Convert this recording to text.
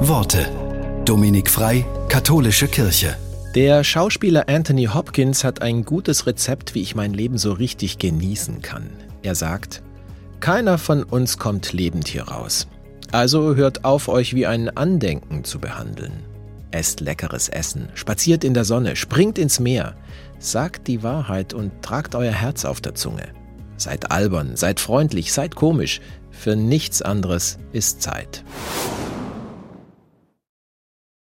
Worte. Dominik Frei, Katholische Kirche. Der Schauspieler Anthony Hopkins hat ein gutes Rezept, wie ich mein Leben so richtig genießen kann. Er sagt, keiner von uns kommt lebend hier raus. Also hört auf, euch wie ein Andenken zu behandeln. Esst leckeres Essen, spaziert in der Sonne, springt ins Meer, sagt die Wahrheit und tragt euer Herz auf der Zunge. Seid albern, seid freundlich, seid komisch. Für nichts anderes ist Zeit.